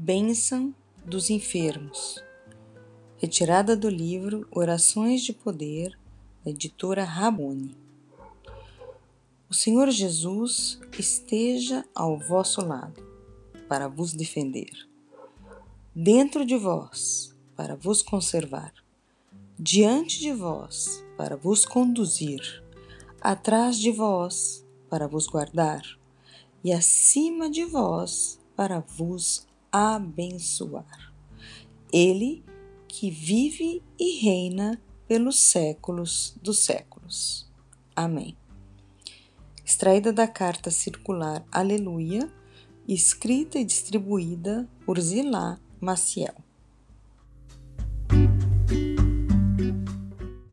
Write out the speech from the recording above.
Bênção dos enfermos. Retirada do livro Orações de Poder, da editora Rabone. O Senhor Jesus esteja ao vosso lado, para vos defender. Dentro de vós, para vos conservar. Diante de vós, para vos conduzir. Atrás de vós, para vos guardar. E acima de vós, para vos abençoar. Ele que vive e reina pelos séculos dos séculos. Amém. Extraída da carta circular Aleluia, escrita e distribuída por Zilá Maciel.